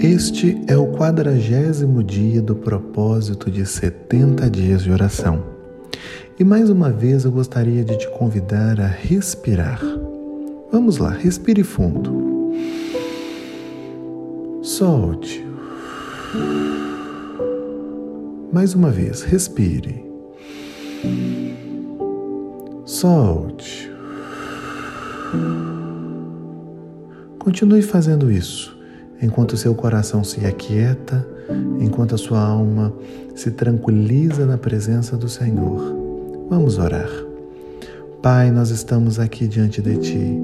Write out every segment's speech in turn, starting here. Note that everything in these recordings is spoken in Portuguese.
Este é o quadragésimo dia do propósito de 70 dias de oração. E mais uma vez eu gostaria de te convidar a respirar. Vamos lá, respire fundo. Solte. Mais uma vez, respire. Solte. Continue fazendo isso enquanto seu coração se aquieta, enquanto a sua alma se tranquiliza na presença do Senhor. Vamos orar. Pai, nós estamos aqui diante de Ti.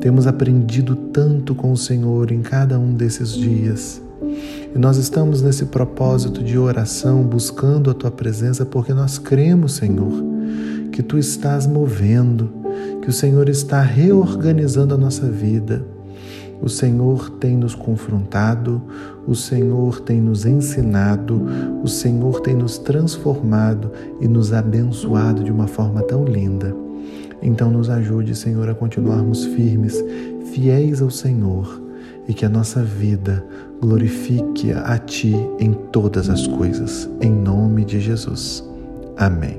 Temos aprendido tanto com o Senhor em cada um desses dias. E nós estamos nesse propósito de oração, buscando a Tua presença, porque nós cremos, Senhor, que Tu estás movendo, que o Senhor está reorganizando a nossa vida o Senhor tem nos confrontado, o Senhor tem nos ensinado, o Senhor tem nos transformado e nos abençoado de uma forma tão linda. Então, nos ajude, Senhor, a continuarmos firmes, fiéis ao Senhor e que a nossa vida glorifique a Ti em todas as coisas, em nome de Jesus. Amém.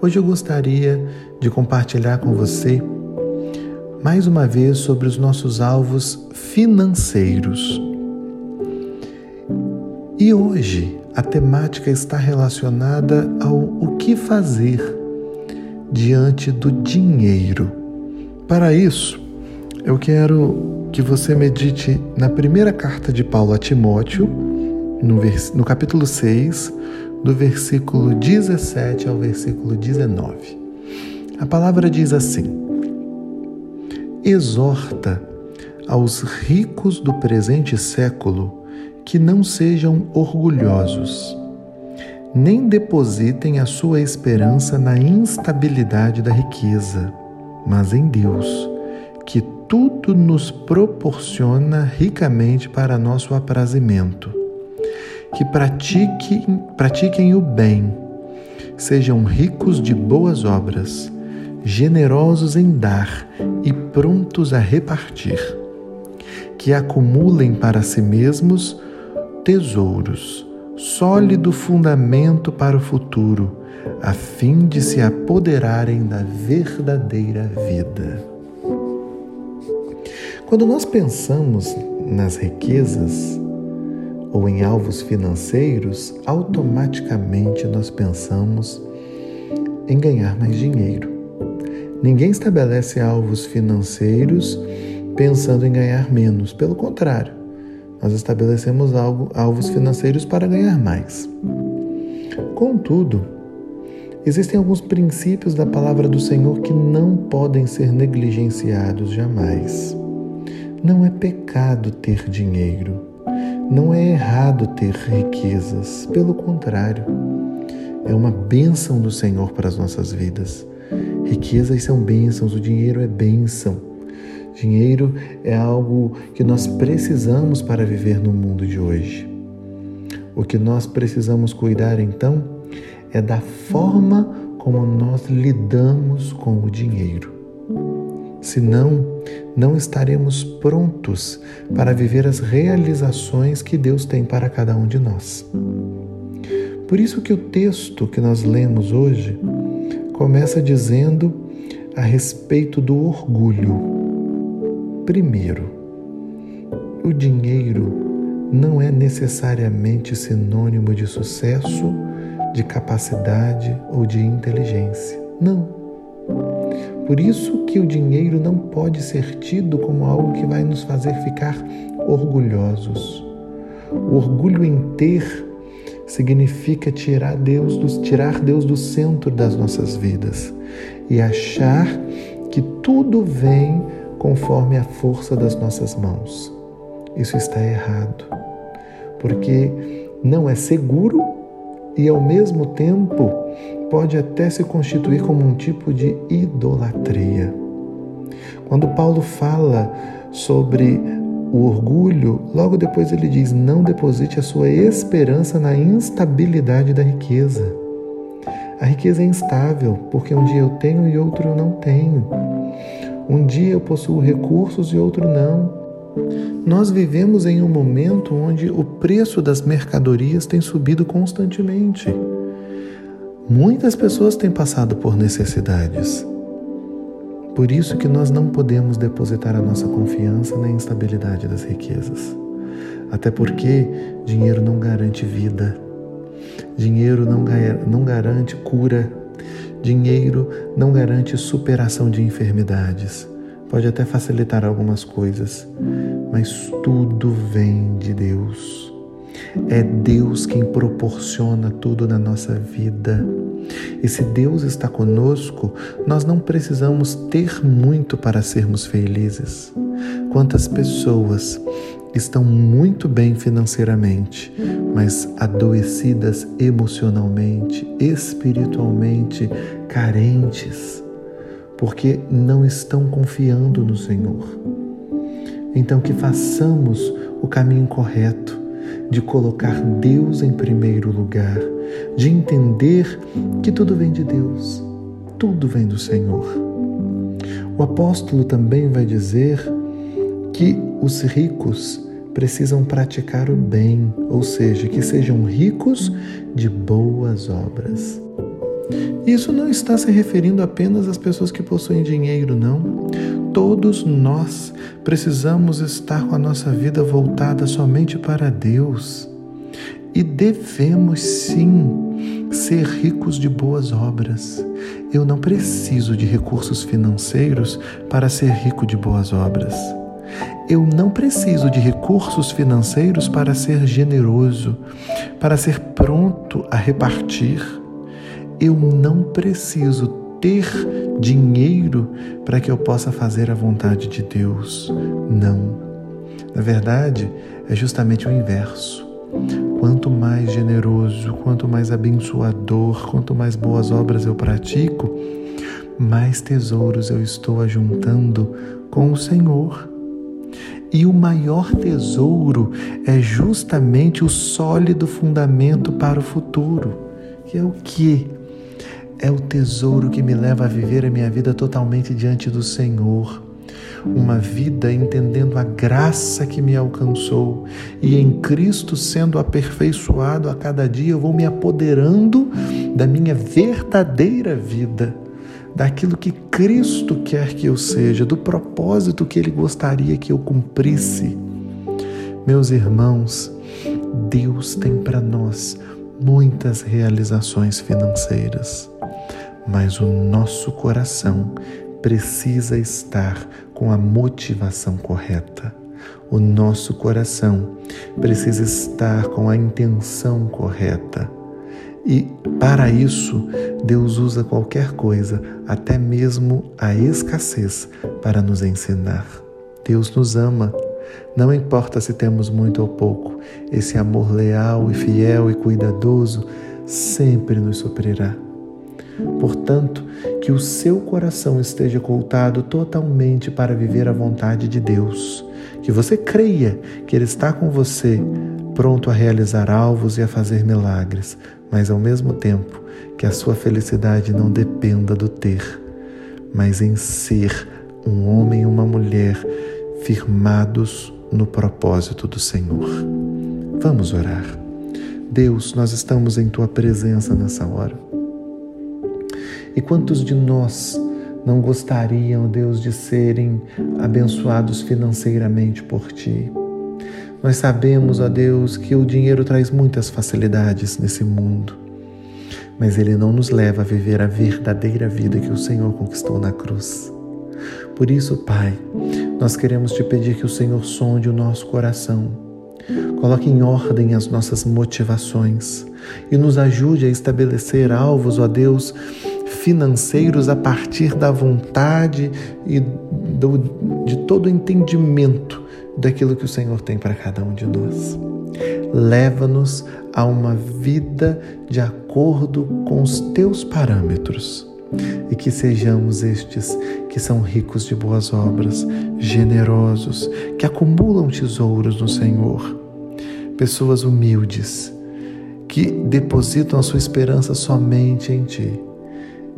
Hoje eu gostaria de compartilhar com você mais uma vez sobre os nossos alvos financeiros. E hoje a temática está relacionada ao o que fazer diante do dinheiro. Para isso, eu quero que você medite na primeira carta de Paulo a Timóteo, no, no capítulo 6, do versículo 17 ao versículo 19. A palavra diz assim: exorta aos ricos do presente século que não sejam orgulhosos, nem depositem a sua esperança na instabilidade da riqueza, mas em Deus, que tudo nos proporciona ricamente para nosso aprazimento. Que pratiquem, pratiquem o bem, sejam ricos de boas obras generosos em dar e prontos a repartir, que acumulem para si mesmos tesouros, sólido fundamento para o futuro, a fim de se apoderarem da verdadeira vida. Quando nós pensamos nas riquezas ou em alvos financeiros, automaticamente nós pensamos em ganhar mais dinheiro. Ninguém estabelece alvos financeiros pensando em ganhar menos. Pelo contrário, nós estabelecemos algo, alvos financeiros para ganhar mais. Contudo, existem alguns princípios da palavra do Senhor que não podem ser negligenciados jamais. Não é pecado ter dinheiro. Não é errado ter riquezas. Pelo contrário, é uma bênção do Senhor para as nossas vidas. Riquezas são bênçãos, o dinheiro é bênção. Dinheiro é algo que nós precisamos para viver no mundo de hoje. O que nós precisamos cuidar então é da forma como nós lidamos com o dinheiro. Senão, não estaremos prontos para viver as realizações que Deus tem para cada um de nós. Por isso que o texto que nós lemos hoje começa dizendo a respeito do orgulho. Primeiro, o dinheiro não é necessariamente sinônimo de sucesso, de capacidade ou de inteligência. Não. Por isso que o dinheiro não pode ser tido como algo que vai nos fazer ficar orgulhosos. O orgulho em ter significa tirar Deus do, tirar Deus do centro das nossas vidas e achar que tudo vem conforme a força das nossas mãos. Isso está errado, porque não é seguro e ao mesmo tempo pode até se constituir como um tipo de idolatria. Quando Paulo fala sobre o orgulho, logo depois ele diz: não deposite a sua esperança na instabilidade da riqueza. A riqueza é instável, porque um dia eu tenho e outro eu não tenho. Um dia eu possuo recursos e outro não. Nós vivemos em um momento onde o preço das mercadorias tem subido constantemente. Muitas pessoas têm passado por necessidades. Por isso que nós não podemos depositar a nossa confiança na instabilidade das riquezas. Até porque dinheiro não garante vida. Dinheiro não, garante cura. Dinheiro não garante superação de enfermidades. Pode até facilitar algumas coisas, mas tudo vem de Deus. É Deus quem proporciona tudo na nossa vida. E se Deus está conosco, nós não precisamos ter muito para sermos felizes. Quantas pessoas estão muito bem financeiramente, mas adoecidas emocionalmente, espiritualmente, carentes, porque não estão confiando no Senhor. Então, que façamos o caminho correto de colocar Deus em primeiro lugar, de entender que tudo vem de Deus, tudo vem do Senhor. O apóstolo também vai dizer que os ricos precisam praticar o bem, ou seja, que sejam ricos de boas obras. Isso não está se referindo apenas às pessoas que possuem dinheiro, não. Todos nós precisamos estar com a nossa vida voltada somente para Deus. E devemos sim ser ricos de boas obras. Eu não preciso de recursos financeiros para ser rico de boas obras. Eu não preciso de recursos financeiros para ser generoso, para ser pronto a repartir. Eu não preciso ter dinheiro para que eu possa fazer a vontade de Deus. Não. Na verdade, é justamente o inverso. Quanto mais generoso, quanto mais abençoador, quanto mais boas obras eu pratico, mais tesouros eu estou ajuntando com o Senhor. E o maior tesouro é justamente o sólido fundamento para o futuro, que é o que? É o tesouro que me leva a viver a minha vida totalmente diante do Senhor. Uma vida entendendo a graça que me alcançou e em Cristo sendo aperfeiçoado a cada dia, eu vou me apoderando da minha verdadeira vida daquilo que Cristo quer que eu seja, do propósito que Ele gostaria que eu cumprisse. Meus irmãos, Deus tem para nós muitas realizações financeiras, mas o nosso coração precisa estar com a motivação correta. O nosso coração precisa estar com a intenção correta. E para isso, Deus usa qualquer coisa, até mesmo a escassez, para nos ensinar. Deus nos ama. Não importa se temos muito ou pouco, esse amor leal e fiel e cuidadoso sempre nos suprirá. Portanto, que o seu coração esteja voltado totalmente para viver a vontade de Deus. Que você creia que Ele está com você, pronto a realizar alvos e a fazer milagres, mas ao mesmo tempo que a sua felicidade não dependa do ter, mas em ser um homem e uma mulher firmados no propósito do Senhor. Vamos orar. Deus, nós estamos em tua presença nessa hora. E quantos de nós não gostariam, Deus, de serem abençoados financeiramente por ti? Nós sabemos, ó Deus, que o dinheiro traz muitas facilidades nesse mundo, mas ele não nos leva a viver a verdadeira vida que o Senhor conquistou na cruz. Por isso, Pai, nós queremos te pedir que o Senhor sonde o nosso coração, coloque em ordem as nossas motivações e nos ajude a estabelecer alvos, ó Deus, financeiros a partir da vontade e do, de todo o entendimento daquilo que o Senhor tem para cada um de nós. Leva-nos a uma vida de acordo com os teus parâmetros e que sejamos estes que são ricos de boas obras, generosos, que acumulam tesouros no Senhor, pessoas humildes que depositam a sua esperança somente em Ti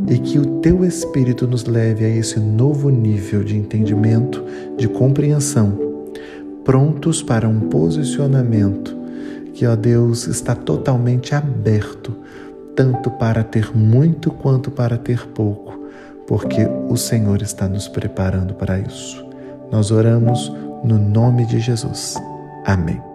e que o Teu Espírito nos leve a esse novo nível de entendimento, de compreensão prontos para um posicionamento que, ó Deus, está totalmente aberto, tanto para ter muito quanto para ter pouco, porque o Senhor está nos preparando para isso. Nós oramos no nome de Jesus. Amém.